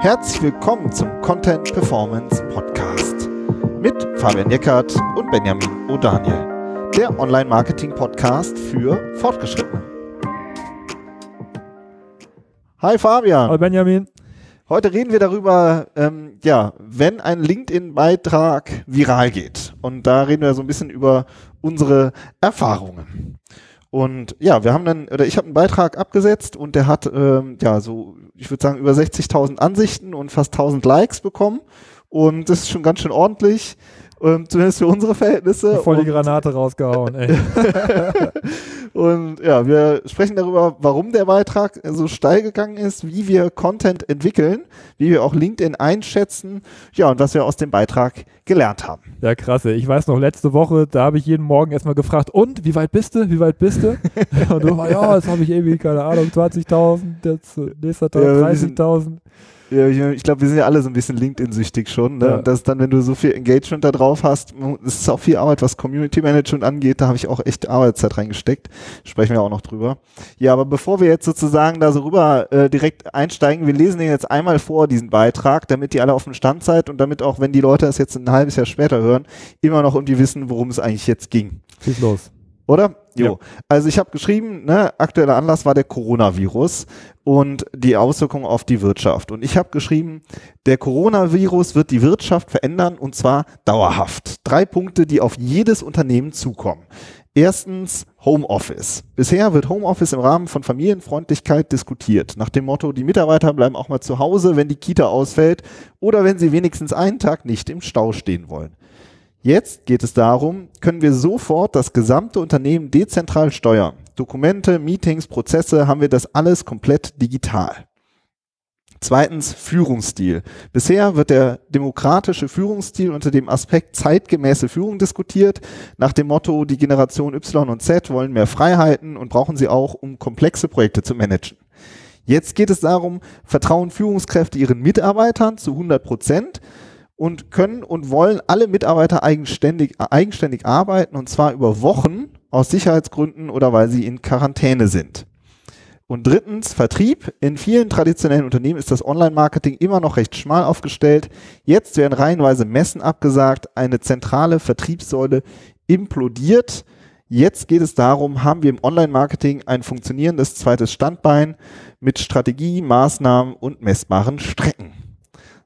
Herzlich willkommen zum Content Performance Podcast mit Fabian Eckert und Benjamin O'Daniel, der Online-Marketing-Podcast für Fortgeschrittene. Hi Fabian. Hallo Benjamin. Heute reden wir darüber, ähm, ja, wenn ein LinkedIn-Beitrag viral geht. Und da reden wir so ein bisschen über unsere Erfahrungen. Und ja, wir haben dann, oder ich habe einen Beitrag abgesetzt und der hat, ähm, ja, so, ich würde sagen, über 60.000 Ansichten und fast 1000 Likes bekommen. Und das ist schon ganz schön ordentlich ähm, zumindest für unsere Verhältnisse. Voll die Granate rausgehauen, ey. und ja, wir sprechen darüber, warum der Beitrag so steil gegangen ist, wie wir Content entwickeln, wie wir auch LinkedIn einschätzen, ja, und was wir aus dem Beitrag gelernt haben. Ja, krass, ey. Ich weiß noch, letzte Woche, da habe ich jeden Morgen erstmal gefragt, und, wie weit bist du, wie weit bist du? und du war, ja, jetzt habe ich irgendwie, keine Ahnung, 20.000, jetzt nächster Tag ja, 30.000. Ja, ich, glaube, wir sind ja alle so ein bisschen LinkedIn-süchtig schon. Ne? Ja. Und das dann, wenn du so viel Engagement da drauf hast, es ist auch viel Arbeit, was Community Management angeht. Da habe ich auch echt Arbeitszeit reingesteckt. Sprechen wir auch noch drüber. Ja, aber bevor wir jetzt sozusagen da so rüber äh, direkt einsteigen, wir lesen den jetzt einmal vor, diesen Beitrag, damit ihr alle auf dem Stand seid und damit auch, wenn die Leute das jetzt ein halbes Jahr später hören, immer noch irgendwie wissen, worum es eigentlich jetzt ging. Schieß los. Oder? Jo. Ja. Also ich habe geschrieben, ne, aktueller Anlass war der Coronavirus und die Auswirkungen auf die Wirtschaft. Und ich habe geschrieben, der Coronavirus wird die Wirtschaft verändern und zwar dauerhaft. Drei Punkte, die auf jedes Unternehmen zukommen. Erstens Homeoffice. Bisher wird Homeoffice im Rahmen von Familienfreundlichkeit diskutiert. Nach dem Motto, die Mitarbeiter bleiben auch mal zu Hause, wenn die Kita ausfällt oder wenn sie wenigstens einen Tag nicht im Stau stehen wollen. Jetzt geht es darum, können wir sofort das gesamte Unternehmen dezentral steuern. Dokumente, Meetings, Prozesse, haben wir das alles komplett digital. Zweitens Führungsstil. Bisher wird der demokratische Führungsstil unter dem Aspekt zeitgemäße Führung diskutiert, nach dem Motto, die Generation Y und Z wollen mehr Freiheiten und brauchen sie auch, um komplexe Projekte zu managen. Jetzt geht es darum, vertrauen Führungskräfte ihren Mitarbeitern zu 100 Prozent und können und wollen alle Mitarbeiter eigenständig, eigenständig arbeiten und zwar über Wochen aus Sicherheitsgründen oder weil sie in Quarantäne sind. Und drittens, Vertrieb. In vielen traditionellen Unternehmen ist das Online-Marketing immer noch recht schmal aufgestellt. Jetzt werden reihenweise Messen abgesagt, eine zentrale Vertriebssäule implodiert. Jetzt geht es darum, haben wir im Online-Marketing ein funktionierendes zweites Standbein mit Strategie, Maßnahmen und messbaren Strecken.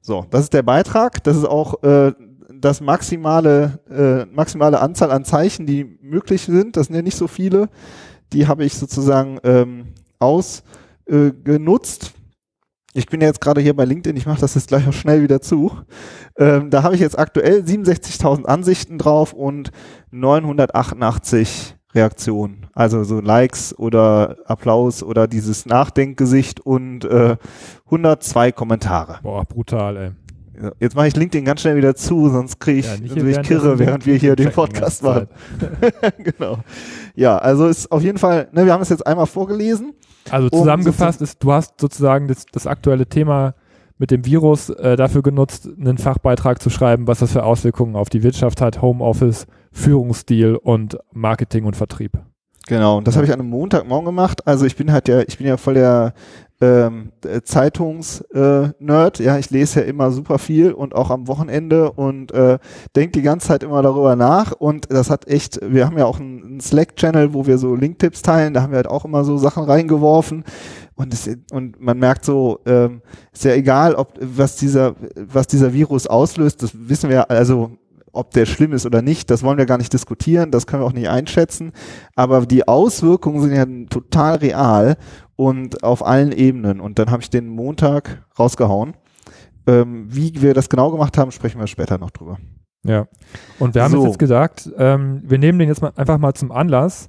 So, das ist der Beitrag. Das ist auch äh, das maximale, äh, maximale Anzahl an Zeichen, die möglich sind. Das sind ja nicht so viele. Die habe ich sozusagen ähm, ausgenutzt. Äh, ich bin ja jetzt gerade hier bei LinkedIn, ich mache das jetzt gleich auch schnell wieder zu. Ähm, da habe ich jetzt aktuell 67.000 Ansichten drauf und 988 Reaktionen. Also so Likes oder Applaus oder dieses Nachdenkgesicht und äh, 102 Kommentare. Boah, brutal, ey. Jetzt mache ich LinkedIn ganz schnell wieder zu, sonst kriege ich ja, natürlich Kirre, während wir hier den Podcast machen. genau. Ja, also ist auf jeden Fall, ne, wir haben es jetzt einmal vorgelesen. Also zusammengefasst ist, du hast sozusagen das, das aktuelle Thema mit dem Virus äh, dafür genutzt, einen Fachbeitrag zu schreiben, was das für Auswirkungen auf die Wirtschaft hat, Homeoffice, Führungsstil und Marketing und Vertrieb. Genau, und das habe ich an einem Montagmorgen gemacht. Also ich bin halt ja, ich bin ja voll der ähm, Zeitungs-Nerd. Äh, ja, ich lese ja immer super viel und auch am Wochenende und äh, denke die ganze Zeit immer darüber nach. Und das hat echt, wir haben ja auch einen Slack-Channel, wo wir so Link-Tipps teilen. Da haben wir halt auch immer so Sachen reingeworfen. Und, es, und man merkt so, ähm, ist ja egal, ob was dieser, was dieser Virus auslöst, das wissen wir, also ob der schlimm ist oder nicht, das wollen wir gar nicht diskutieren, das können wir auch nicht einschätzen. Aber die Auswirkungen sind ja total real und auf allen Ebenen. Und dann habe ich den Montag rausgehauen. Ähm, wie wir das genau gemacht haben, sprechen wir später noch drüber. Ja. Und wir haben so. jetzt gesagt, ähm, wir nehmen den jetzt mal einfach mal zum Anlass,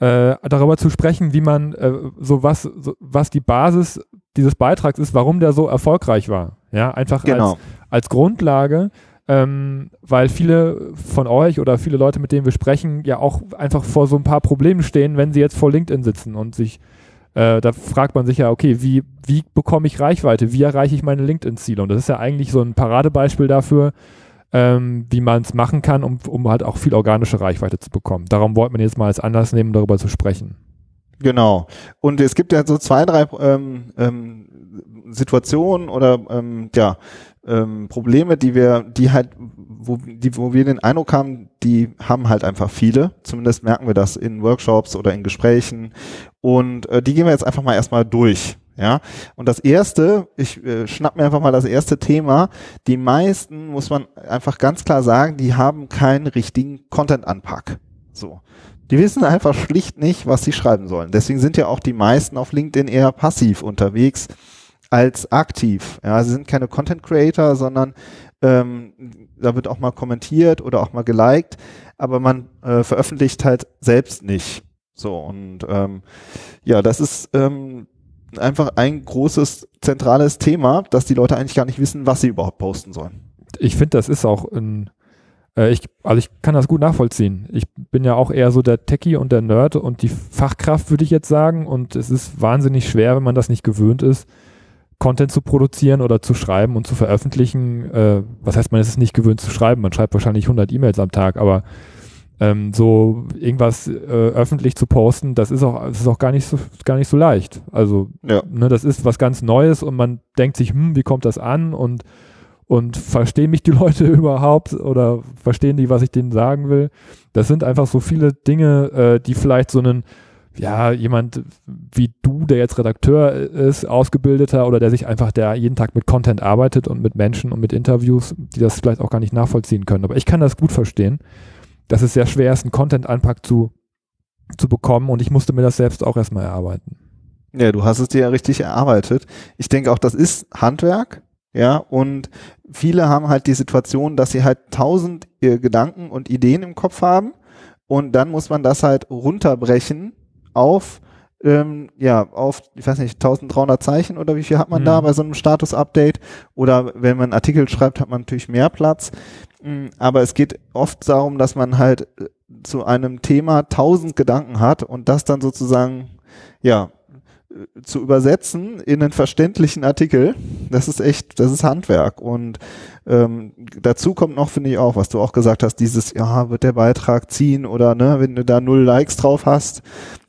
äh, darüber zu sprechen, wie man äh, so was, so, was die Basis dieses Beitrags ist, warum der so erfolgreich war. Ja, einfach genau. als, als Grundlage, ähm, weil viele von euch oder viele Leute, mit denen wir sprechen, ja auch einfach vor so ein paar Problemen stehen, wenn sie jetzt vor LinkedIn sitzen und sich, äh, da fragt man sich ja, okay, wie, wie bekomme ich Reichweite? Wie erreiche ich meine LinkedIn-Ziele? Und das ist ja eigentlich so ein Paradebeispiel dafür, ähm, wie man es machen kann, um, um halt auch viel organische Reichweite zu bekommen. Darum wollte man jetzt mal als Anlass nehmen, darüber zu sprechen. Genau. Und es gibt ja so zwei, drei ähm, ähm, Situationen oder ähm, ja, ähm, Probleme, die wir, die halt, wo, die, wo wir den Eindruck haben, die haben halt einfach viele. Zumindest merken wir das in Workshops oder in Gesprächen. Und äh, die gehen wir jetzt einfach mal erstmal durch. Ja, und das erste, ich äh, schnapp mir einfach mal das erste Thema. Die meisten, muss man einfach ganz klar sagen, die haben keinen richtigen Content-Anpack. So. Die wissen einfach schlicht nicht, was sie schreiben sollen. Deswegen sind ja auch die meisten auf LinkedIn eher passiv unterwegs als aktiv. Ja, sie sind keine Content Creator, sondern ähm, da wird auch mal kommentiert oder auch mal geliked, aber man äh, veröffentlicht halt selbst nicht. So und ähm, ja, das ist ähm, einfach ein großes zentrales Thema, dass die Leute eigentlich gar nicht wissen, was sie überhaupt posten sollen. Ich finde, das ist auch ein äh, ich, also ich kann das gut nachvollziehen. Ich bin ja auch eher so der Techie und der Nerd und die Fachkraft, würde ich jetzt sagen. Und es ist wahnsinnig schwer, wenn man das nicht gewöhnt ist, Content zu produzieren oder zu schreiben und zu veröffentlichen. Äh, was heißt, man ist es nicht gewöhnt zu schreiben? Man schreibt wahrscheinlich 100 E-Mails am Tag, aber ähm, so irgendwas äh, öffentlich zu posten, das ist auch, das ist auch gar nicht so, gar nicht so leicht. Also, ja. ne, das ist was ganz Neues und man denkt sich, hm, wie kommt das an und und verstehen mich die Leute überhaupt oder verstehen die, was ich denen sagen will? Das sind einfach so viele Dinge, äh, die vielleicht so einen ja, jemand wie du, der jetzt Redakteur ist, ausgebildeter oder der sich einfach, der jeden Tag mit Content arbeitet und mit Menschen und mit Interviews, die das vielleicht auch gar nicht nachvollziehen können. Aber ich kann das gut verstehen, dass es sehr schwer ist, einen Content-Anpack zu, zu bekommen und ich musste mir das selbst auch erstmal erarbeiten. Ja, du hast es dir ja richtig erarbeitet. Ich denke auch, das ist Handwerk, ja, und viele haben halt die Situation, dass sie halt tausend äh, Gedanken und Ideen im Kopf haben und dann muss man das halt runterbrechen auf ähm, ja, auf, ich weiß nicht, 1300 Zeichen oder wie viel hat man mhm. da bei so einem Status-Update? Oder wenn man einen Artikel schreibt, hat man natürlich mehr Platz. Aber es geht oft darum, dass man halt äh, zu einem Thema tausend Gedanken hat und das dann sozusagen, ja, äh, zu übersetzen in einen verständlichen Artikel, das ist echt, das ist Handwerk. Und ähm, dazu kommt noch, finde ich auch, was du auch gesagt hast, dieses, ja, wird der Beitrag ziehen oder ne, wenn du da null Likes drauf hast,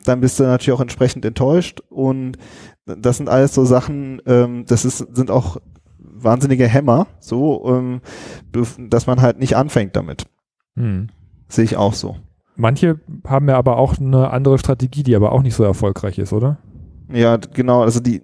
dann bist du natürlich auch entsprechend enttäuscht. Und das sind alles so Sachen, ähm, das ist, sind auch wahnsinnige Hämmer, so, ähm, dass man halt nicht anfängt damit. Hm. Sehe ich auch so. Manche haben ja aber auch eine andere Strategie, die aber auch nicht so erfolgreich ist, oder? Ja, genau. Also die,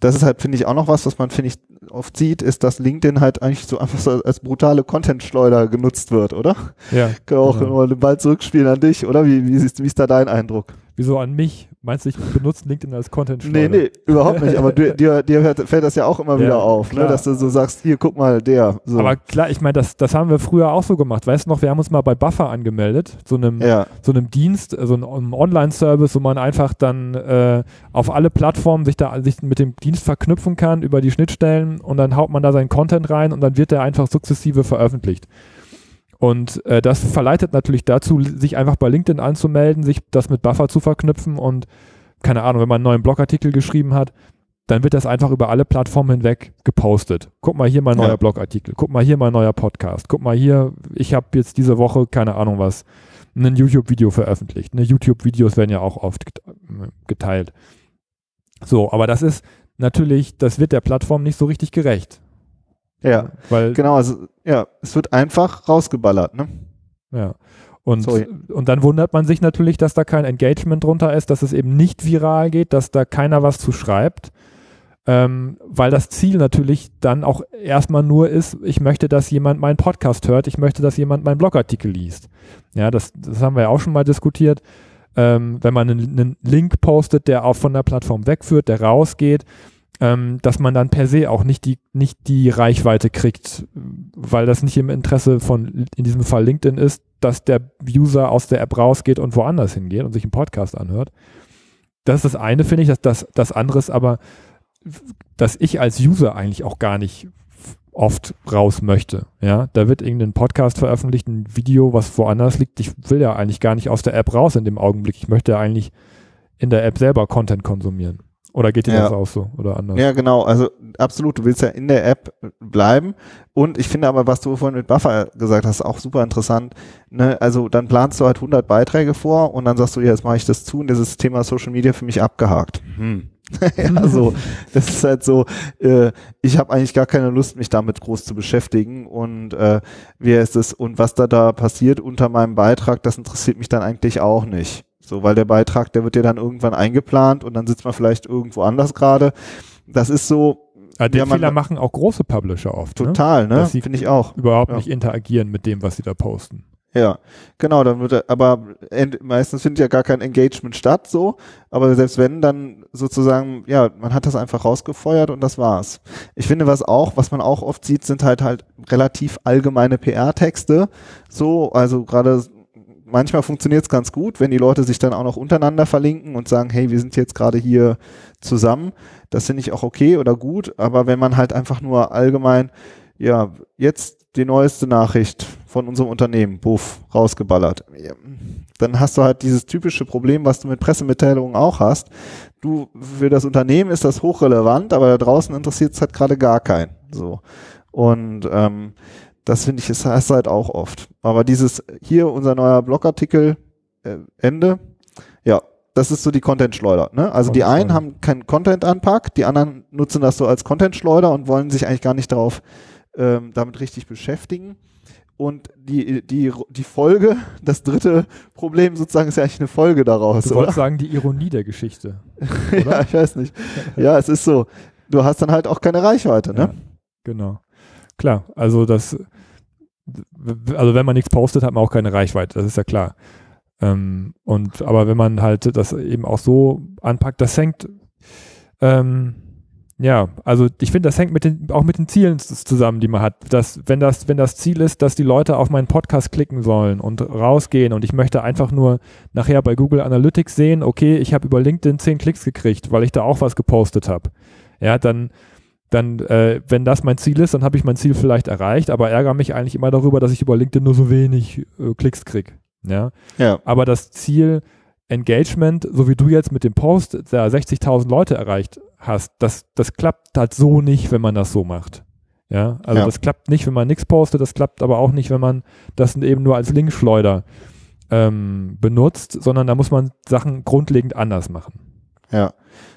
das ist halt, finde ich, auch noch was, was man, finde ich, oft sieht, ist, dass LinkedIn halt eigentlich so einfach so als brutale Content-Schleuder genutzt wird, oder? Ja. Kann auch genau. den Ball zurückspielen an dich, oder? Wie, wie, ist, wie ist da dein Eindruck? Wieso an mich? Meinst du, ich benutze LinkedIn als content -Schleuder? Nee, nee, überhaupt nicht. Aber du, dir, dir fällt das ja auch immer ja, wieder auf, ne? dass du so sagst, hier, guck mal, der. So. Aber klar, ich meine, das, das haben wir früher auch so gemacht. Weißt du noch, wir haben uns mal bei Buffer angemeldet, so einem, ja. so einem Dienst, so einem Online-Service, wo man einfach dann äh, auf alle Plattformen sich da sich mit dem Dienst verknüpfen kann über die Schnittstellen und dann haut man da seinen Content rein und dann wird der einfach sukzessive veröffentlicht. Und äh, das verleitet natürlich dazu, sich einfach bei LinkedIn anzumelden, sich das mit Buffer zu verknüpfen und keine Ahnung, wenn man einen neuen Blogartikel geschrieben hat, dann wird das einfach über alle Plattformen hinweg gepostet. Guck mal hier mein neuer ja. Blogartikel, guck mal hier mein neuer Podcast, guck mal hier, ich habe jetzt diese Woche, keine Ahnung was, ein YouTube-Video veröffentlicht. Ne, YouTube-Videos werden ja auch oft geteilt. So, aber das ist natürlich, das wird der Plattform nicht so richtig gerecht. Ja, weil genau, also ja, es wird einfach rausgeballert, ne? Ja. Und, und dann wundert man sich natürlich, dass da kein Engagement drunter ist, dass es eben nicht viral geht, dass da keiner was zu schreibt, ähm, weil das Ziel natürlich dann auch erstmal nur ist, ich möchte, dass jemand meinen Podcast hört, ich möchte, dass jemand meinen Blogartikel liest. Ja, das, das haben wir ja auch schon mal diskutiert. Ähm, wenn man einen, einen Link postet, der auch von der Plattform wegführt, der rausgeht, ähm, dass man dann per se auch nicht die, nicht die Reichweite kriegt, weil das nicht im Interesse von, in diesem Fall LinkedIn ist, dass der User aus der App rausgeht und woanders hingeht und sich einen Podcast anhört. Das ist das eine, finde ich. dass das, das andere ist aber, dass ich als User eigentlich auch gar nicht oft raus möchte. Ja, da wird irgendein Podcast veröffentlicht, ein Video, was woanders liegt. Ich will ja eigentlich gar nicht aus der App raus in dem Augenblick. Ich möchte ja eigentlich in der App selber Content konsumieren. Oder geht dir ja. das auch so oder anders? Ja, genau. Also absolut. Du willst ja in der App bleiben. Und ich finde aber, was du vorhin mit Buffer gesagt hast, auch super interessant. Ne? Also dann planst du halt 100 Beiträge vor und dann sagst du, ja, jetzt mache ich das zu und dieses Thema Social Media für mich abgehakt. Hm. ja, so, das ist halt so, äh, ich habe eigentlich gar keine Lust, mich damit groß zu beschäftigen und äh, wer ist es und was da da passiert unter meinem Beitrag, das interessiert mich dann eigentlich auch nicht. So, weil der Beitrag, der wird ja dann irgendwann eingeplant und dann sitzt man vielleicht irgendwo anders gerade. Das ist so. Ja, den ja, Fehler machen auch große Publisher oft. Ne? Total, ne? ne? Finde ich auch. Überhaupt ja. nicht interagieren mit dem, was sie da posten. Ja, genau, dann wird er, aber meistens findet ja gar kein Engagement statt, so, aber selbst wenn, dann sozusagen, ja, man hat das einfach rausgefeuert und das war's. Ich finde, was auch, was man auch oft sieht, sind halt halt relativ allgemeine PR-Texte, so, also gerade manchmal funktioniert es ganz gut, wenn die Leute sich dann auch noch untereinander verlinken und sagen, hey, wir sind jetzt gerade hier zusammen. Das finde ich auch okay oder gut, aber wenn man halt einfach nur allgemein, ja, jetzt die neueste Nachricht von unserem Unternehmen, buff, rausgeballert. Dann hast du halt dieses typische Problem, was du mit Pressemitteilungen auch hast. Du, für das Unternehmen ist das hochrelevant, aber da draußen interessiert es halt gerade gar keinen. So. Und ähm, das finde ich, ist heißt halt auch oft. Aber dieses hier unser neuer Blogartikel äh, Ende, ja, das ist so die Content-Schleuder. Ne? Also die einen haben keinen Content anpackt, die anderen nutzen das so als Content-Schleuder und wollen sich eigentlich gar nicht darauf ähm, damit richtig beschäftigen. Und die, die, die Folge, das dritte Problem sozusagen ist ja eigentlich eine Folge daraus. Du wolltest sagen, die Ironie der Geschichte. ja, ich weiß nicht. Ja, es ist so. Du hast dann halt auch keine Reichweite, ne? Ja, genau. Klar, also das, also wenn man nichts postet, hat man auch keine Reichweite, das ist ja klar. Ähm, und aber wenn man halt das eben auch so anpackt, das hängt, ähm, ja, also ich finde, das hängt mit den, auch mit den Zielen zusammen, die man hat. Dass, wenn das, wenn das Ziel ist, dass die Leute auf meinen Podcast klicken sollen und rausgehen und ich möchte einfach nur nachher bei Google Analytics sehen, okay, ich habe über LinkedIn zehn Klicks gekriegt, weil ich da auch was gepostet habe. Ja, dann, dann, äh, wenn das mein Ziel ist, dann habe ich mein Ziel vielleicht erreicht, aber ärgere mich eigentlich immer darüber, dass ich über LinkedIn nur so wenig äh, Klicks kriege. Ja? ja. Aber das Ziel, Engagement, so wie du jetzt mit dem Post da 60.000 Leute erreicht hast, das, das klappt halt so nicht, wenn man das so macht. Ja, also ja. das klappt nicht, wenn man nichts postet, das klappt aber auch nicht, wenn man das eben nur als Linkschleuder ähm, benutzt, sondern da muss man Sachen grundlegend anders machen. Ja,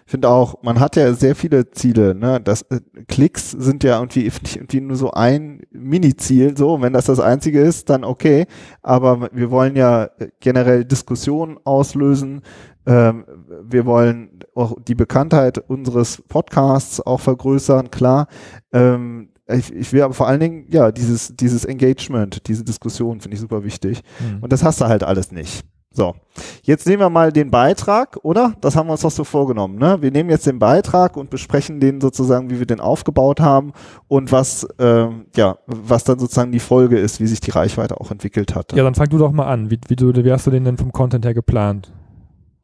finde auch, man hat ja sehr viele Ziele. Ne? Das äh, Klicks sind ja irgendwie, irgendwie nur so ein Mini-Ziel. So, wenn das das einzige ist, dann okay. Aber wir wollen ja generell Diskussionen auslösen. Ähm, wir wollen auch die Bekanntheit unseres Podcasts auch vergrößern. Klar. Ähm, ich, ich will aber vor allen Dingen, ja, dieses, dieses Engagement, diese Diskussion finde ich super wichtig. Mhm. Und das hast du halt alles nicht. So, jetzt nehmen wir mal den Beitrag, oder? Das haben wir uns doch so vorgenommen. Ne? Wir nehmen jetzt den Beitrag und besprechen den sozusagen, wie wir den aufgebaut haben und was, äh, ja, was dann sozusagen die Folge ist, wie sich die Reichweite auch entwickelt hat. Ja, dann fang du doch mal an. Wie, wie, du, wie hast du den denn vom Content her geplant?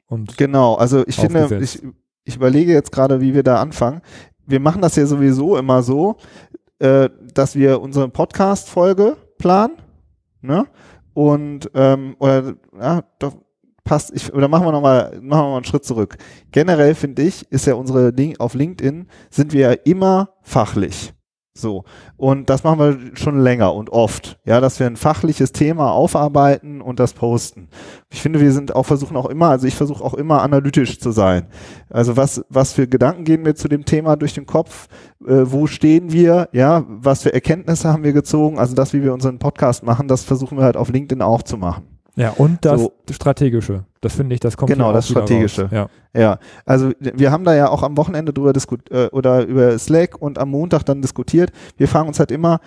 Und genau, also ich finde, ich, ich überlege jetzt gerade, wie wir da anfangen. Wir machen das ja sowieso immer so, äh, dass wir unsere Podcast-Folge planen. Ne? Und ähm, oder ja, doch passt, ich, oder machen wir nochmal, machen wir mal einen Schritt zurück. Generell finde ich, ist ja unsere Link auf LinkedIn, sind wir ja immer fachlich. So. Und das machen wir schon länger und oft. Ja, dass wir ein fachliches Thema aufarbeiten und das posten. Ich finde, wir sind auch versuchen auch immer, also ich versuche auch immer analytisch zu sein. Also was, was für Gedanken gehen mir zu dem Thema durch den Kopf? Äh, wo stehen wir? Ja, was für Erkenntnisse haben wir gezogen? Also das, wie wir unseren Podcast machen, das versuchen wir halt auf LinkedIn auch zu machen. Ja, und das so. Strategische. Das finde ich, das kommt Genau, das Strategische. Ja. ja. Also wir haben da ja auch am Wochenende drüber diskutiert äh, oder über Slack und am Montag dann diskutiert. Wir fragen uns halt immer,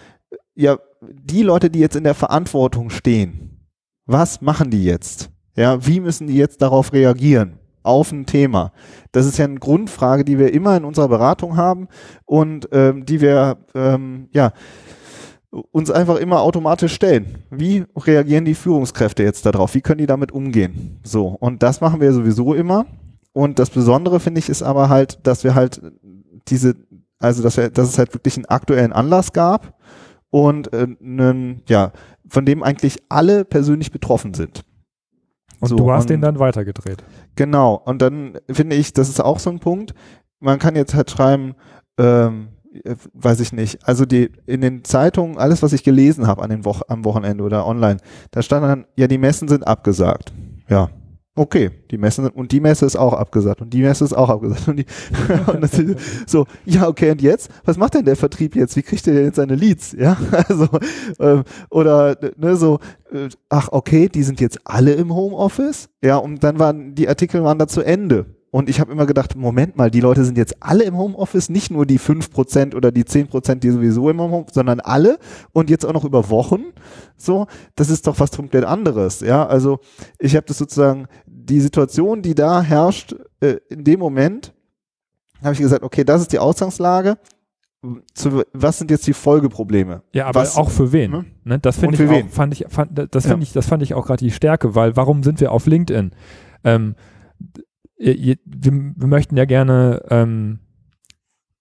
ja, die Leute, die jetzt in der Verantwortung stehen, was machen die jetzt? Ja, wie müssen die jetzt darauf reagieren? Auf ein Thema. Das ist ja eine Grundfrage, die wir immer in unserer Beratung haben und ähm, die wir ähm, ja uns einfach immer automatisch stellen. Wie reagieren die Führungskräfte jetzt darauf? Wie können die damit umgehen? So, und das machen wir sowieso immer. Und das Besondere finde ich ist aber halt, dass wir halt diese, also dass, wir, dass es halt wirklich einen aktuellen Anlass gab und äh, einen, ja, von dem eigentlich alle persönlich betroffen sind. Und so, du hast und, den dann weitergedreht. Genau. Und dann finde ich, das ist auch so ein Punkt. Man kann jetzt halt schreiben, ähm, äh, weiß ich nicht. Also die in den Zeitungen, alles, was ich gelesen habe an den Wo am Wochenende oder online, da stand dann, ja, die Messen sind abgesagt. Ja, okay, die Messe und die Messe ist auch abgesagt und die Messe ist auch abgesagt und, die, und das, so, ja, okay, und jetzt? Was macht denn der Vertrieb jetzt? Wie kriegt der denn jetzt seine Leads? Ja, also ähm, oder ne, so, äh, ach okay, die sind jetzt alle im Homeoffice, ja, und dann waren die Artikel waren da zu Ende. Und ich habe immer gedacht, Moment mal, die Leute sind jetzt alle im Homeoffice, nicht nur die 5% oder die 10%, die sowieso im Homeoffice, sondern alle und jetzt auch noch über Wochen. So, das ist doch was komplett anderes. Ja, also ich habe das sozusagen, die Situation, die da herrscht, äh, in dem Moment, habe ich gesagt, okay, das ist die Ausgangslage. Zu, was sind jetzt die Folgeprobleme? Ja, aber was, auch für wen? Hm? Ne? Das finde ich, auch, fand ich, fand, das finde ja. ich, das fand ich auch gerade die Stärke, weil warum sind wir auf LinkedIn? Ähm, wir, wir möchten ja gerne ähm,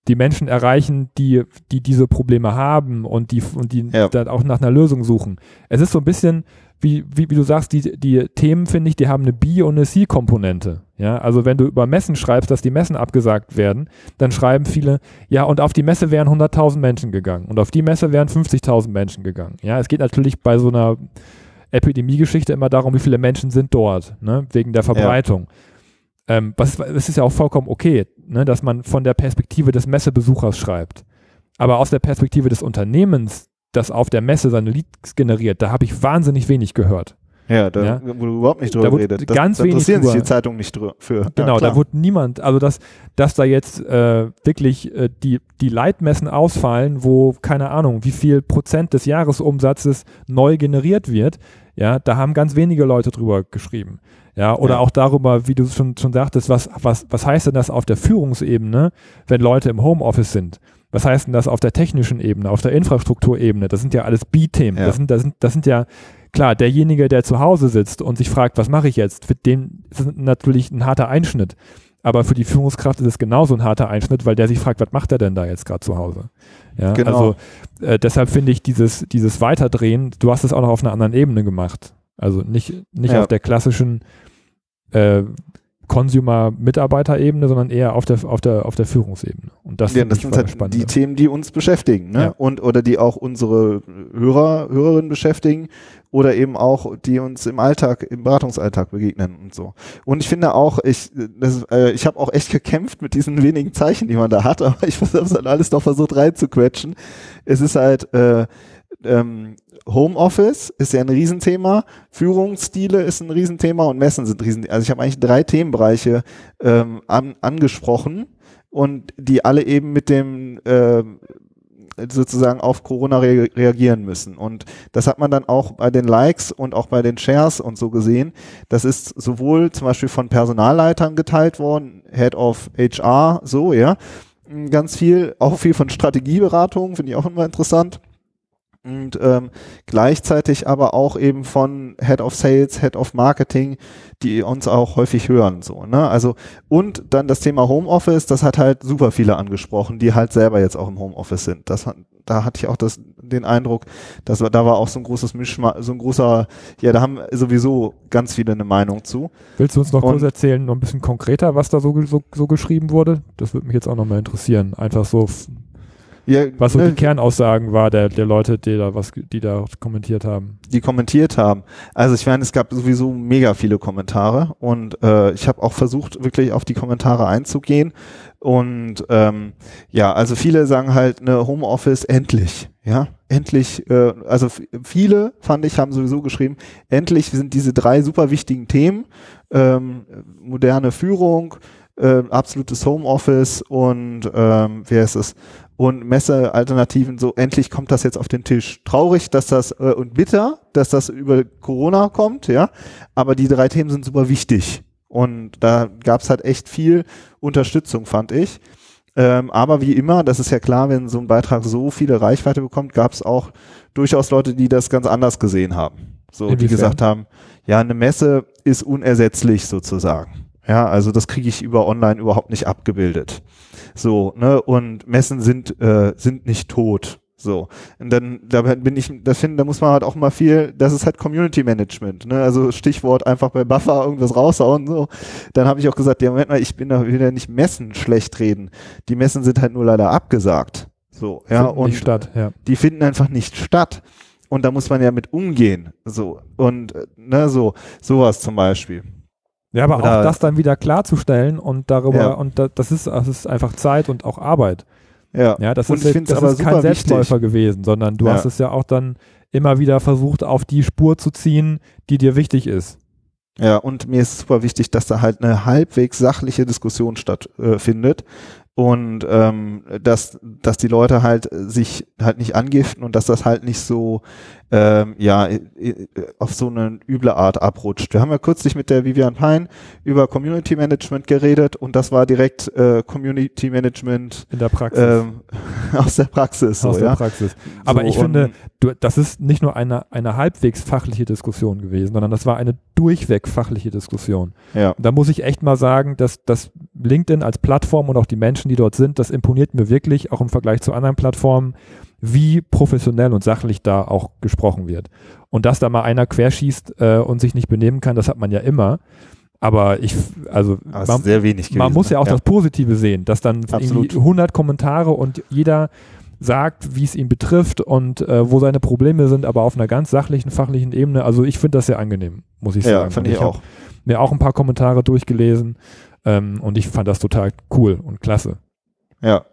die Menschen erreichen, die, die diese Probleme haben und die, und die ja. dann auch nach einer Lösung suchen. Es ist so ein bisschen, wie, wie, wie du sagst, die, die Themen, finde ich, die haben eine B- und eine C-Komponente. Ja, also wenn du über Messen schreibst, dass die Messen abgesagt werden, dann schreiben viele, ja, und auf die Messe wären 100.000 Menschen gegangen und auf die Messe wären 50.000 Menschen gegangen. Ja, es geht natürlich bei so einer Epidemiegeschichte immer darum, wie viele Menschen sind dort, ne, wegen der Verbreitung. Ja. Ähm, was, es ist ja auch vollkommen okay, ne, dass man von der Perspektive des Messebesuchers schreibt. Aber aus der Perspektive des Unternehmens, das auf der Messe seine Leads generiert, da habe ich wahnsinnig wenig gehört. Ja, da ja? wurde überhaupt nicht drüber geredet. Das, ganz da interessieren sich die Zeitungen nicht für. Genau, ja, da wurde niemand, also dass, dass da jetzt äh, wirklich äh, die, die Leitmessen ausfallen, wo, keine Ahnung, wie viel Prozent des Jahresumsatzes neu generiert wird, ja, da haben ganz wenige Leute drüber geschrieben. Ja, oder ja. auch darüber, wie du schon, schon sagtest, was, was, was heißt denn das auf der Führungsebene, wenn Leute im Homeoffice sind? Was heißt denn das auf der technischen Ebene, auf der Infrastrukturebene? Das sind ja alles B-Themen. Ja. Das, sind, das, sind, das sind ja, klar, derjenige, der zu Hause sitzt und sich fragt, was mache ich jetzt, für den ist das natürlich ein harter Einschnitt. Aber für die Führungskraft ist es genauso ein harter Einschnitt, weil der sich fragt, was macht er denn da jetzt gerade zu Hause? Ja, genau. also äh, deshalb finde ich dieses, dieses Weiterdrehen, du hast es auch noch auf einer anderen Ebene gemacht. Also nicht, nicht ja. auf der klassischen äh, Consumer-Mitarbeiterebene, sondern eher auf der, auf der, auf der Führungsebene. Und das, ja, das sind halt spannend. die Themen, die uns beschäftigen, ne? Ja. Und, oder die auch unsere Hörer, Hörerinnen beschäftigen oder eben auch, die uns im Alltag, im Beratungsalltag begegnen und so. Und ich finde auch, ich, das, äh, ich habe auch echt gekämpft mit diesen wenigen Zeichen, die man da hat, aber ich habe es dann alles noch versucht reinzuquetschen. Es ist halt, äh, ähm, Homeoffice ist ja ein Riesenthema, Führungsstile ist ein Riesenthema und Messen sind Riesenthema. Also ich habe eigentlich drei Themenbereiche ähm, an, angesprochen und die alle eben mit dem äh, sozusagen auf Corona re reagieren müssen. Und das hat man dann auch bei den Likes und auch bei den Shares und so gesehen. Das ist sowohl zum Beispiel von Personalleitern geteilt worden, Head of HR, so, ja. Ganz viel, auch viel von Strategieberatung, finde ich auch immer interessant und ähm, gleichzeitig aber auch eben von Head of Sales, Head of Marketing, die uns auch häufig hören so, ne? Also und dann das Thema Homeoffice, das hat halt super viele angesprochen, die halt selber jetzt auch im Homeoffice sind. Das da hatte ich auch das den Eindruck, dass da war auch so ein großes Mischma so ein großer ja, da haben sowieso ganz viele eine Meinung zu. Willst du uns noch und, kurz erzählen, noch ein bisschen konkreter, was da so, so, so geschrieben wurde? Das würde mich jetzt auch noch mal interessieren. Einfach so ja, was so ne, die Kernaussagen war der, der Leute, die da was, die da kommentiert haben. Die kommentiert haben. Also ich meine, es gab sowieso mega viele Kommentare und äh, ich habe auch versucht, wirklich auf die Kommentare einzugehen. Und ähm, ja, also viele sagen halt, ne, Homeoffice endlich, ja, endlich, äh, also viele, fand ich, haben sowieso geschrieben, endlich sind diese drei super wichtigen Themen, ähm, moderne Führung, äh, absolutes Homeoffice und ähm, wie heißt es? Und Messealternativen, so endlich kommt das jetzt auf den Tisch. Traurig, dass das äh, und bitter, dass das über Corona kommt, ja. Aber die drei Themen sind super wichtig. Und da gab es halt echt viel Unterstützung, fand ich. Ähm, aber wie immer, das ist ja klar, wenn so ein Beitrag so viele Reichweite bekommt, gab es auch durchaus Leute, die das ganz anders gesehen haben. So, Inwiefern? die gesagt haben, ja, eine Messe ist unersetzlich sozusagen. Ja, also das kriege ich über online überhaupt nicht abgebildet. So, ne, und Messen sind, äh, sind nicht tot. So. Und dann, da bin ich, das finde, da muss man halt auch mal viel, das ist halt Community Management, ne? Also Stichwort einfach bei Buffer irgendwas raushauen, so. Dann habe ich auch gesagt, ja, Moment mal, ich bin da wieder nicht Messen schlecht reden. Die Messen sind halt nur leider abgesagt. So, ja. Finden und statt, ja. die finden einfach nicht statt. Und da muss man ja mit umgehen. So. Und, ne, so, sowas zum Beispiel. Ja, aber Oder, auch das dann wieder klarzustellen und darüber, ja. und da, das ist, das ist einfach Zeit und auch Arbeit. Ja, ja das und ist, ich das ist kein Selbstläufer wichtig. gewesen, sondern du ja. hast es ja auch dann immer wieder versucht, auf die Spur zu ziehen, die dir wichtig ist. Ja, und mir ist super wichtig, dass da halt eine halbwegs sachliche Diskussion stattfindet. Äh, und ähm, dass, dass die Leute halt sich halt nicht angiften und dass das halt nicht so ähm, ja auf so eine üble Art abrutscht. Wir haben ja kürzlich mit der Vivian Pein über Community Management geredet und das war direkt äh, Community Management in der Praxis ähm, aus der Praxis. Aus so, der ja? Praxis. Aber so, ich finde, du, das ist nicht nur eine eine halbwegs fachliche Diskussion gewesen, sondern das war eine durchweg fachliche Diskussion. Ja. Da muss ich echt mal sagen, dass dass LinkedIn als Plattform und auch die Menschen, die dort sind, das imponiert mir wirklich auch im Vergleich zu anderen Plattformen wie professionell und sachlich da auch gesprochen wird. Und dass da mal einer querschießt äh, und sich nicht benehmen kann, das hat man ja immer. Aber ich, also Aber man, sehr wenig gewesen, man muss ja auch ja. das Positive sehen, dass dann Absolut. irgendwie 100 Kommentare und jeder sagt, wie es ihn betrifft und äh, wo seine Probleme sind, aber auf einer ganz sachlichen, fachlichen Ebene. Also ich finde das sehr angenehm, muss ich sagen. Ja, fand ich, ich auch. Mir auch ein paar Kommentare durchgelesen ähm, und ich fand das total cool und klasse. Ja.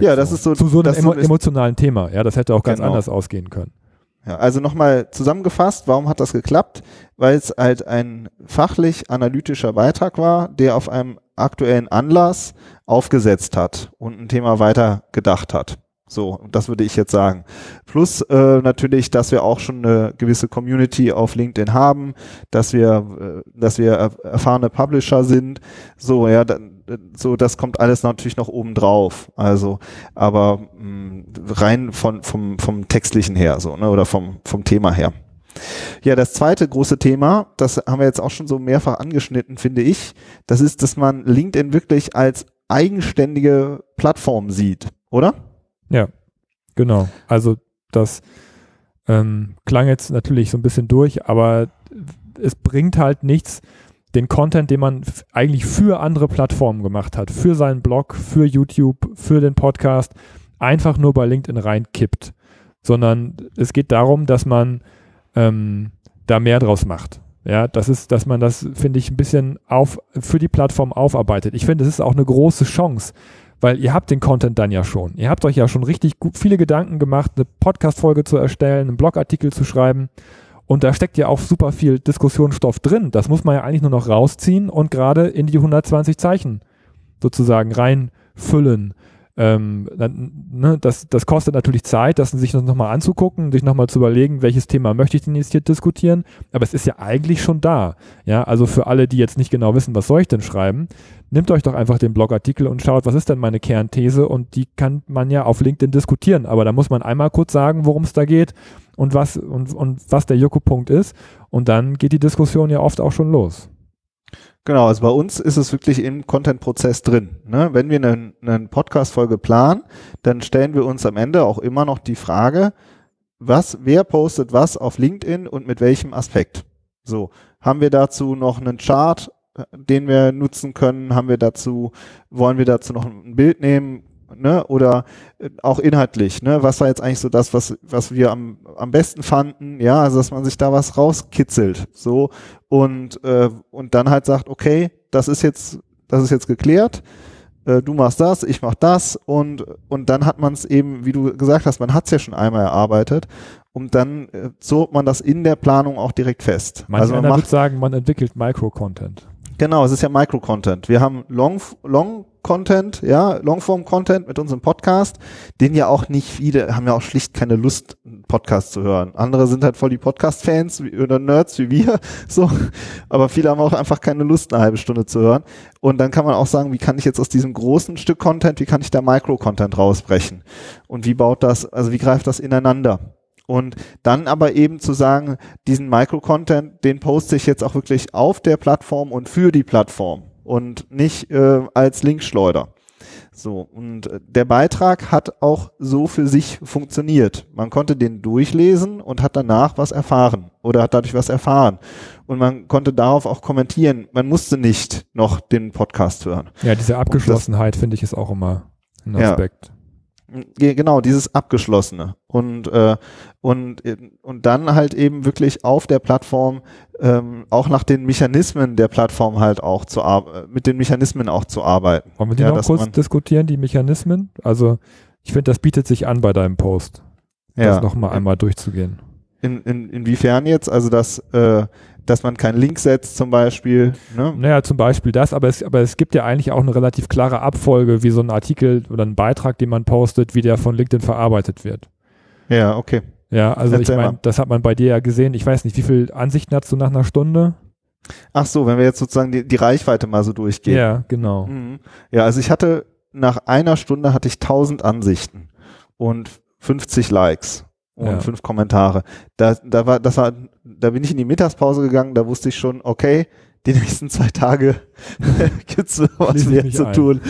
Ja, das ist so. Zu so einem emo emotionalen Thema. Ja, das hätte auch ganz genau. anders ausgehen können. Ja, also nochmal zusammengefasst, warum hat das geklappt? Weil es halt ein fachlich analytischer Beitrag war, der auf einem aktuellen Anlass aufgesetzt hat und ein Thema weiter gedacht hat. So, das würde ich jetzt sagen. Plus äh, natürlich, dass wir auch schon eine gewisse Community auf LinkedIn haben, dass wir, äh, dass wir erfahrene Publisher sind. So, ja, so, das kommt alles natürlich noch oben drauf. Also, aber mh, mm, rein von, vom, vom textlichen her, so, ne, oder vom, vom Thema her. Ja, das zweite große Thema, das haben wir jetzt auch schon so mehrfach angeschnitten, finde ich, das ist, dass man LinkedIn wirklich als eigenständige Plattform sieht, oder? Ja, genau. Also das ähm, klang jetzt natürlich so ein bisschen durch, aber es bringt halt nichts, den Content, den man eigentlich für andere Plattformen gemacht hat, für seinen Blog, für YouTube, für den Podcast, einfach nur bei LinkedIn reinkippt, sondern es geht darum, dass man ähm, da mehr draus macht. Ja, das ist, dass man das, finde ich, ein bisschen auf, für die Plattform aufarbeitet. Ich finde, es ist auch eine große Chance, weil ihr habt den Content dann ja schon. Ihr habt euch ja schon richtig gut, viele Gedanken gemacht, eine Podcast-Folge zu erstellen, einen Blogartikel zu schreiben und da steckt ja auch super viel Diskussionsstoff drin. Das muss man ja eigentlich nur noch rausziehen und gerade in die 120 Zeichen sozusagen reinfüllen. Ähm, ne, das, das kostet natürlich Zeit, das sich nochmal anzugucken, sich nochmal zu überlegen, welches Thema möchte ich denn jetzt hier diskutieren. Aber es ist ja eigentlich schon da. Ja, also für alle, die jetzt nicht genau wissen, was soll ich denn schreiben, nehmt euch doch einfach den Blogartikel und schaut, was ist denn meine Kernthese und die kann man ja auf LinkedIn diskutieren. Aber da muss man einmal kurz sagen, worum es da geht und was, und, und was der Joko-Punkt ist. Und dann geht die Diskussion ja oft auch schon los. Genau, also bei uns ist es wirklich im Content-Prozess drin. Ne? Wenn wir eine, eine Podcast-Folge planen, dann stellen wir uns am Ende auch immer noch die Frage, was, wer postet was auf LinkedIn und mit welchem Aspekt? So, haben wir dazu noch einen Chart, äh, den wir nutzen können? Haben wir dazu, wollen wir dazu noch ein Bild nehmen? Ne? Oder äh, auch inhaltlich, ne? Was war jetzt eigentlich so das, was, was wir am, am besten fanden, ja, also dass man sich da was rauskitzelt, so und, äh, und dann halt sagt, okay, das ist jetzt, das ist jetzt geklärt, äh, du machst das, ich mach das und, und dann hat man es eben, wie du gesagt hast, man hat es ja schon einmal erarbeitet und dann äh, zog man das in der Planung auch direkt fest. Manch also man macht, sagen, man entwickelt Micro-Content. Genau, es ist ja Micro-Content. Wir haben Long, Long Content, ja, Longform-Content mit unserem Podcast, den ja auch nicht viele, haben ja auch schlicht keine Lust, Podcast zu hören. Andere sind halt voll die Podcast-Fans oder Nerds wie wir, so. Aber viele haben auch einfach keine Lust, eine halbe Stunde zu hören. Und dann kann man auch sagen, wie kann ich jetzt aus diesem großen Stück Content, wie kann ich da Micro-Content rausbrechen? Und wie baut das, also wie greift das ineinander? Und dann aber eben zu sagen, diesen Micro-Content, den poste ich jetzt auch wirklich auf der Plattform und für die Plattform und nicht äh, als Linkschleuder. So, und äh, der Beitrag hat auch so für sich funktioniert. Man konnte den durchlesen und hat danach was erfahren oder hat dadurch was erfahren. Und man konnte darauf auch kommentieren. Man musste nicht noch den Podcast hören. Ja, diese Abgeschlossenheit finde ich ist auch immer ein Aspekt. Ja genau dieses abgeschlossene und äh, und und dann halt eben wirklich auf der Plattform ähm, auch nach den Mechanismen der Plattform halt auch zu mit den Mechanismen auch zu arbeiten. Wollen wir die ja, noch kurz diskutieren, die Mechanismen? Also ich finde, das bietet sich an bei deinem Post, ja. das nochmal einmal durchzugehen. In, in, inwiefern jetzt? Also dass äh, dass man keinen Link setzt zum Beispiel. Ne? Naja, zum Beispiel das, aber es, aber es gibt ja eigentlich auch eine relativ klare Abfolge, wie so ein Artikel oder ein Beitrag, den man postet, wie der von LinkedIn verarbeitet wird. Ja, okay. Ja, also Erzähl ich meine, das hat man bei dir ja gesehen. Ich weiß nicht, wie viele Ansichten hast du nach einer Stunde? Ach so, wenn wir jetzt sozusagen die, die Reichweite mal so durchgehen. Ja, genau. Mhm. Ja, also ich hatte nach einer Stunde hatte ich 1000 Ansichten und 50 Likes und ja. fünf Kommentare. Da, da war, das war, da bin ich in die Mittagspause gegangen, da wusste ich schon, okay, die nächsten zwei Tage gibt's was mehr zu ein. tun.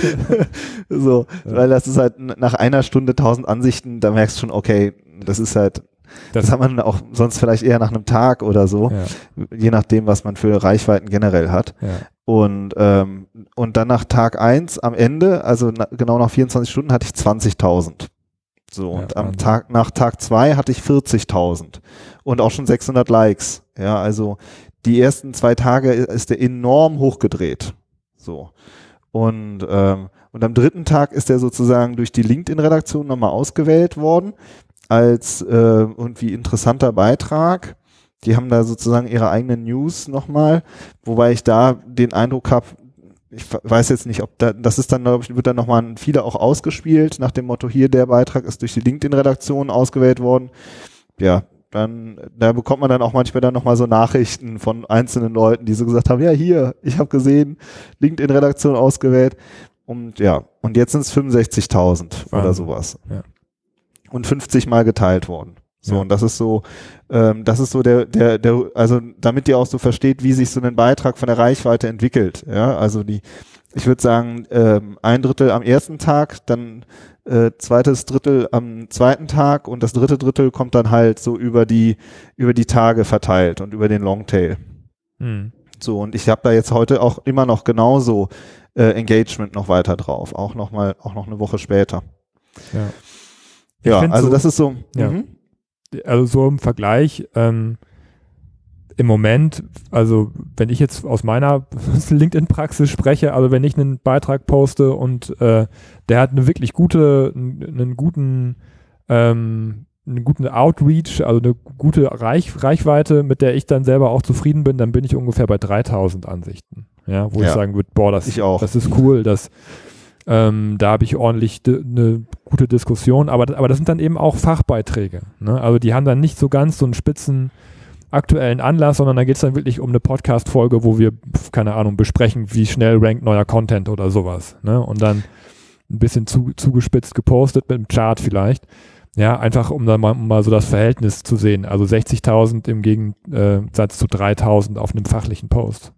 so, ja. weil das ist halt nach einer Stunde tausend Ansichten, da merkst du schon, okay, das ist halt, das, das, hat man auch sonst vielleicht eher nach einem Tag oder so, ja. je nachdem, was man für Reichweiten generell hat. Ja. Und, ähm, und dann nach Tag eins am Ende, also na, genau nach 24 Stunden, hatte ich 20.000. So, ja, und am Tag, nach Tag zwei hatte ich 40.000 und auch schon 600 Likes. Ja, also die ersten zwei Tage ist der enorm hochgedreht. So. Und, ähm, und am dritten Tag ist er sozusagen durch die LinkedIn-Redaktion nochmal ausgewählt worden als äh, irgendwie interessanter Beitrag. Die haben da sozusagen ihre eigenen News nochmal, wobei ich da den Eindruck habe, ich weiß jetzt nicht, ob da, das ist dann, glaube ich, wird dann nochmal viele auch ausgespielt, nach dem Motto, hier der Beitrag ist durch die LinkedIn-Redaktion ausgewählt worden. Ja, dann, da bekommt man dann auch manchmal dann nochmal so Nachrichten von einzelnen Leuten, die so gesagt haben, ja, hier, ich habe gesehen, LinkedIn-Redaktion ausgewählt. Und ja, und jetzt sind es 65.000 oder sowas. Ja. Und 50 Mal geteilt worden. So, ja. und das ist so, ähm, das ist so der, der, der, also damit ihr auch so versteht, wie sich so ein Beitrag von der Reichweite entwickelt. Ja, also die, ich würde sagen, ähm, ein Drittel am ersten Tag, dann äh, zweites Drittel am zweiten Tag und das dritte Drittel kommt dann halt so über die, über die Tage verteilt und über den Longtail. Mhm. So, und ich habe da jetzt heute auch immer noch genauso äh, Engagement noch weiter drauf, auch noch mal, auch noch eine Woche später. Ja. Ja, also so, das ist so. Ja. Mhm also so im Vergleich, ähm, im Moment, also wenn ich jetzt aus meiner LinkedIn-Praxis spreche, also wenn ich einen Beitrag poste und äh, der hat eine wirklich gute, einen guten, ähm, einen guten Outreach, also eine gute Reich, Reichweite, mit der ich dann selber auch zufrieden bin, dann bin ich ungefähr bei 3000 Ansichten. Ja, wo ja. ich sagen würde, boah, das, das ist cool, das, ähm, da habe ich ordentlich eine gute Diskussion, aber, aber das sind dann eben auch Fachbeiträge. Ne? Also die haben dann nicht so ganz so einen spitzen aktuellen Anlass, sondern da geht es dann wirklich um eine Podcast-Folge, wo wir, keine Ahnung, besprechen, wie schnell rankt neuer Content oder sowas. Ne? Und dann ein bisschen zu, zugespitzt gepostet mit einem Chart vielleicht. Ja, einfach um da mal, um mal so das Verhältnis zu sehen. Also 60.000 im Gegensatz zu 3.000 auf einem fachlichen Post.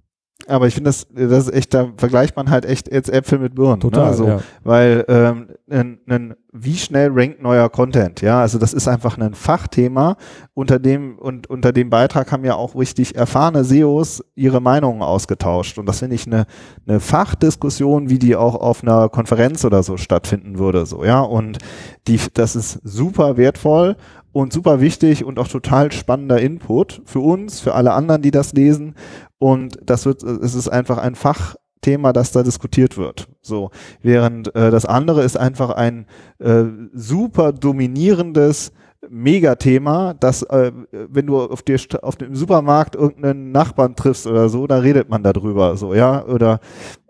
Aber ich finde, das, das ist echt, da vergleicht man halt echt jetzt Äpfel mit Birnen. Ne? Total, ne? so, ja. Weil ähm, n, n, wie schnell rankt neuer Content? Ja, also das ist einfach ein Fachthema. Unter dem und unter dem Beitrag haben ja auch richtig erfahrene SEOs ihre Meinungen ausgetauscht. Und das finde ich eine, eine Fachdiskussion, wie die auch auf einer Konferenz oder so stattfinden würde. So ja, und die, das ist super wertvoll und super wichtig und auch total spannender Input für uns, für alle anderen, die das lesen. Und das wird, es ist einfach ein Fachthema, das da diskutiert wird. So, während äh, das andere ist einfach ein äh, super dominierendes Megathema, dass äh, wenn du auf dir auf dem Supermarkt irgendeinen Nachbarn triffst oder so, da redet man darüber, so ja oder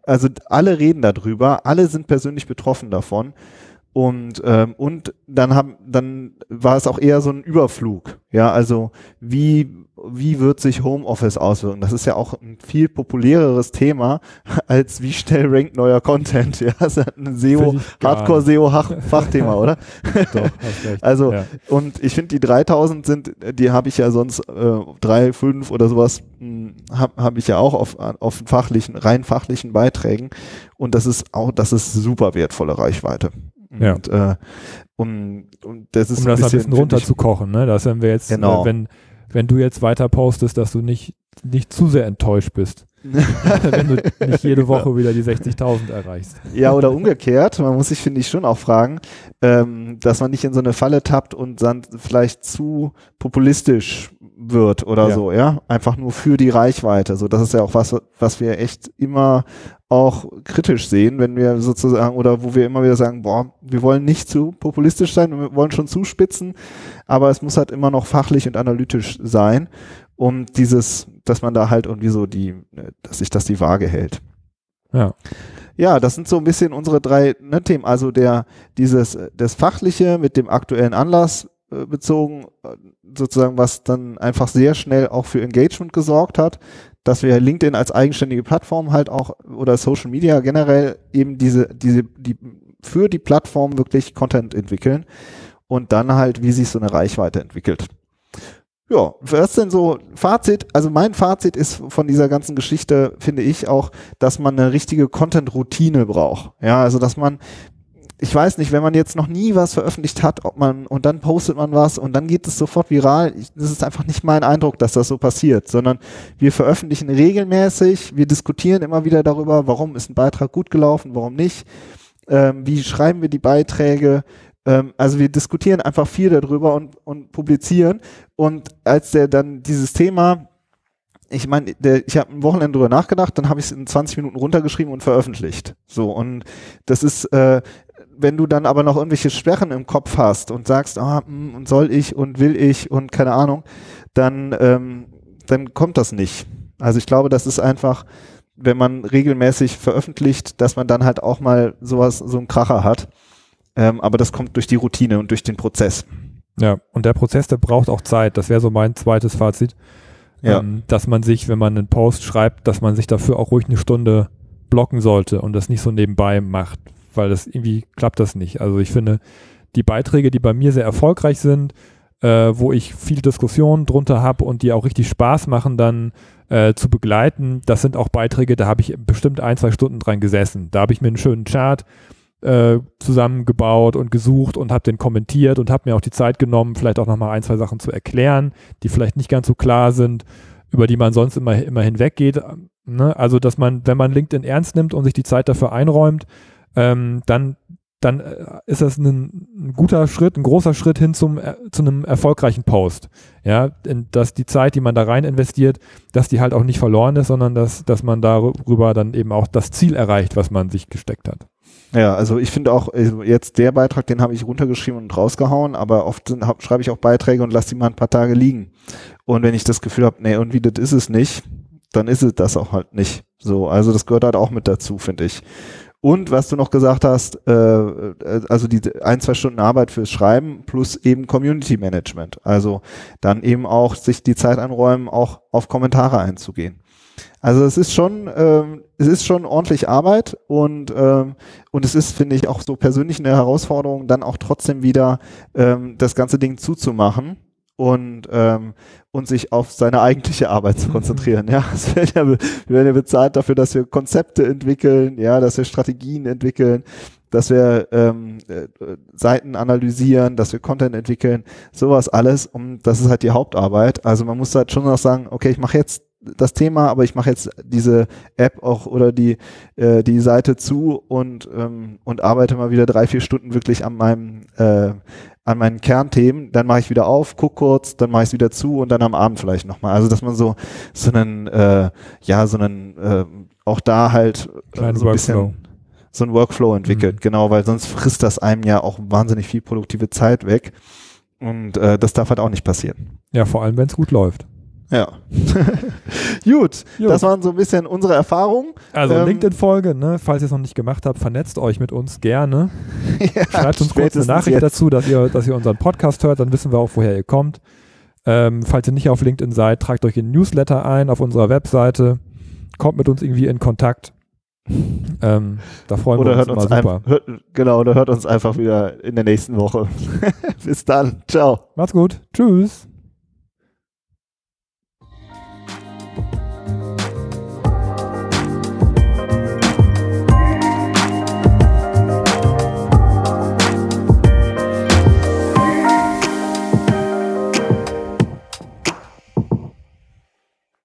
also alle reden darüber, alle sind persönlich betroffen davon Und, ähm, und dann haben, dann war es auch eher so ein Überflug. Ja, also wie, wie wird sich Homeoffice auswirken? Das ist ja auch ein viel populäreres Thema als wie schnell rankt neuer Content. Ja, das ist ein SEO, Hardcore SEO Fachthema, oder? Doch, hast recht. Also, ja. und ich finde die 3000 sind, die habe ich ja sonst, äh, drei, fünf oder sowas, hm, habe hab ich ja auch auf, auf fachlichen, rein fachlichen Beiträgen. Und das ist auch, das ist super wertvolle Reichweite. Ja. Und, äh, um, und das ist um das ein bisschen, ein bisschen runterzukochen, ne? Das wenn wir jetzt, genau. äh, wenn, wenn du jetzt weiter postest, dass du nicht, nicht zu sehr enttäuscht bist. wenn du nicht jede Woche wieder die 60.000 erreichst. Ja, oder umgekehrt. Man muss sich, finde ich, schon auch fragen, ähm, dass man nicht in so eine Falle tappt und dann vielleicht zu populistisch wird oder ja. so, ja. Einfach nur für die Reichweite. So, das ist ja auch was, was wir echt immer auch kritisch sehen, wenn wir sozusagen, oder wo wir immer wieder sagen, boah, wir wollen nicht zu populistisch sein, wir wollen schon zuspitzen, aber es muss halt immer noch fachlich und analytisch sein, um dieses, dass man da halt irgendwie so die, dass sich das die Waage hält. Ja. Ja, das sind so ein bisschen unsere drei ne, Themen. Also der, dieses, das Fachliche mit dem aktuellen Anlass bezogen, äh, sozusagen, was dann einfach sehr schnell auch für Engagement gesorgt hat, dass wir LinkedIn als eigenständige Plattform halt auch oder Social Media generell eben diese, diese, die für die Plattform wirklich Content entwickeln und dann halt, wie sich so eine Reichweite entwickelt. Ja, was denn so Fazit? Also mein Fazit ist von dieser ganzen Geschichte, finde ich auch, dass man eine richtige Content-Routine braucht. Ja, also dass man ich weiß nicht, wenn man jetzt noch nie was veröffentlicht hat, ob man und dann postet man was und dann geht es sofort viral. Ich, das ist einfach nicht mein Eindruck, dass das so passiert, sondern wir veröffentlichen regelmäßig, wir diskutieren immer wieder darüber, warum ist ein Beitrag gut gelaufen, warum nicht, ähm, wie schreiben wir die Beiträge. Ähm, also wir diskutieren einfach viel darüber und, und publizieren. Und als der dann dieses Thema ich meine, ich habe ein Wochenende drüber nachgedacht, dann habe ich es in 20 Minuten runtergeschrieben und veröffentlicht. So und das ist äh, wenn du dann aber noch irgendwelche Sperren im Kopf hast und sagst, ah, mh, und soll ich und will ich und keine Ahnung, dann, ähm, dann kommt das nicht. Also ich glaube, das ist einfach, wenn man regelmäßig veröffentlicht, dass man dann halt auch mal sowas, so einen Kracher hat. Ähm, aber das kommt durch die Routine und durch den Prozess. Ja, und der Prozess, der braucht auch Zeit. Das wäre so mein zweites Fazit. Ja. Ähm, dass man sich, wenn man einen Post schreibt, dass man sich dafür auch ruhig eine Stunde blocken sollte und das nicht so nebenbei macht, weil das irgendwie klappt das nicht. Also ich finde, die Beiträge, die bei mir sehr erfolgreich sind, äh, wo ich viel Diskussion drunter habe und die auch richtig Spaß machen, dann äh, zu begleiten, das sind auch Beiträge, da habe ich bestimmt ein, zwei Stunden dran gesessen. Da habe ich mir einen schönen Chart äh, zusammengebaut und gesucht und habe den kommentiert und habe mir auch die Zeit genommen, vielleicht auch nochmal ein, zwei Sachen zu erklären, die vielleicht nicht ganz so klar sind, über die man sonst immer, immer hinweggeht. Ne? Also, dass man, wenn man LinkedIn ernst nimmt und sich die Zeit dafür einräumt, ähm, dann dann äh, ist das ein, ein, guter Schritt, ein großer Schritt hin zum, äh, zu einem erfolgreichen Post. Ja, dass die Zeit, die man da rein investiert, dass die halt auch nicht verloren ist, sondern dass, dass man darüber dann eben auch das Ziel erreicht, was man sich gesteckt hat. Ja, also ich finde auch, also jetzt der Beitrag, den habe ich runtergeschrieben und rausgehauen, aber oft schreibe ich auch Beiträge und lasse die mal ein paar Tage liegen. Und wenn ich das Gefühl habe, nee, irgendwie das ist es nicht, dann ist es das auch halt nicht. So, also das gehört halt auch mit dazu, finde ich. Und was du noch gesagt hast, äh, äh, also die ein, zwei Stunden Arbeit fürs Schreiben plus eben Community Management. Also dann eben auch sich die Zeit einräumen, auch auf Kommentare einzugehen. Also es ist schon, ähm, es ist schon ordentlich Arbeit und ähm, und es ist, finde ich, auch so persönlich eine Herausforderung, dann auch trotzdem wieder ähm, das ganze Ding zuzumachen und, ähm, und sich auf seine eigentliche Arbeit zu konzentrieren. Ja, es werden ja, wir werden ja bezahlt dafür, dass wir Konzepte entwickeln, ja, dass wir Strategien entwickeln, dass wir ähm, äh, Seiten analysieren, dass wir Content entwickeln, sowas alles. Und das ist halt die Hauptarbeit. Also man muss halt schon noch sagen, okay, ich mache jetzt das Thema, aber ich mache jetzt diese App auch oder die äh, die Seite zu und ähm, und arbeite mal wieder drei vier Stunden wirklich an meinem äh, an meinen Kernthemen, dann mache ich wieder auf, guck kurz, dann mache ich es wieder zu und dann am Abend vielleicht nochmal. Also dass man so so einen äh, ja so einen äh, auch da halt äh, so ein bisschen so ein Workflow entwickelt, mhm. genau, weil sonst frisst das einem ja auch wahnsinnig viel produktive Zeit weg und äh, das darf halt auch nicht passieren. Ja, vor allem wenn es gut läuft. Ja. Gut, Gut, das waren so ein bisschen unsere Erfahrungen. Also ähm, LinkedIn-Folge, ne? falls ihr es noch nicht gemacht habt, vernetzt euch mit uns gerne. ja, Schreibt uns kurz eine Nachricht jetzt. dazu, dass ihr, dass ihr unseren Podcast hört, dann wissen wir auch, woher ihr kommt. Ähm, falls ihr nicht auf LinkedIn seid, tragt euch in Newsletter ein auf unserer Webseite, kommt mit uns irgendwie in Kontakt. Ähm, da freuen oder wir uns, uns immer super. Hört, genau, oder hört uns einfach wieder in der nächsten Woche. Bis dann. Ciao. Macht's gut. Tschüss.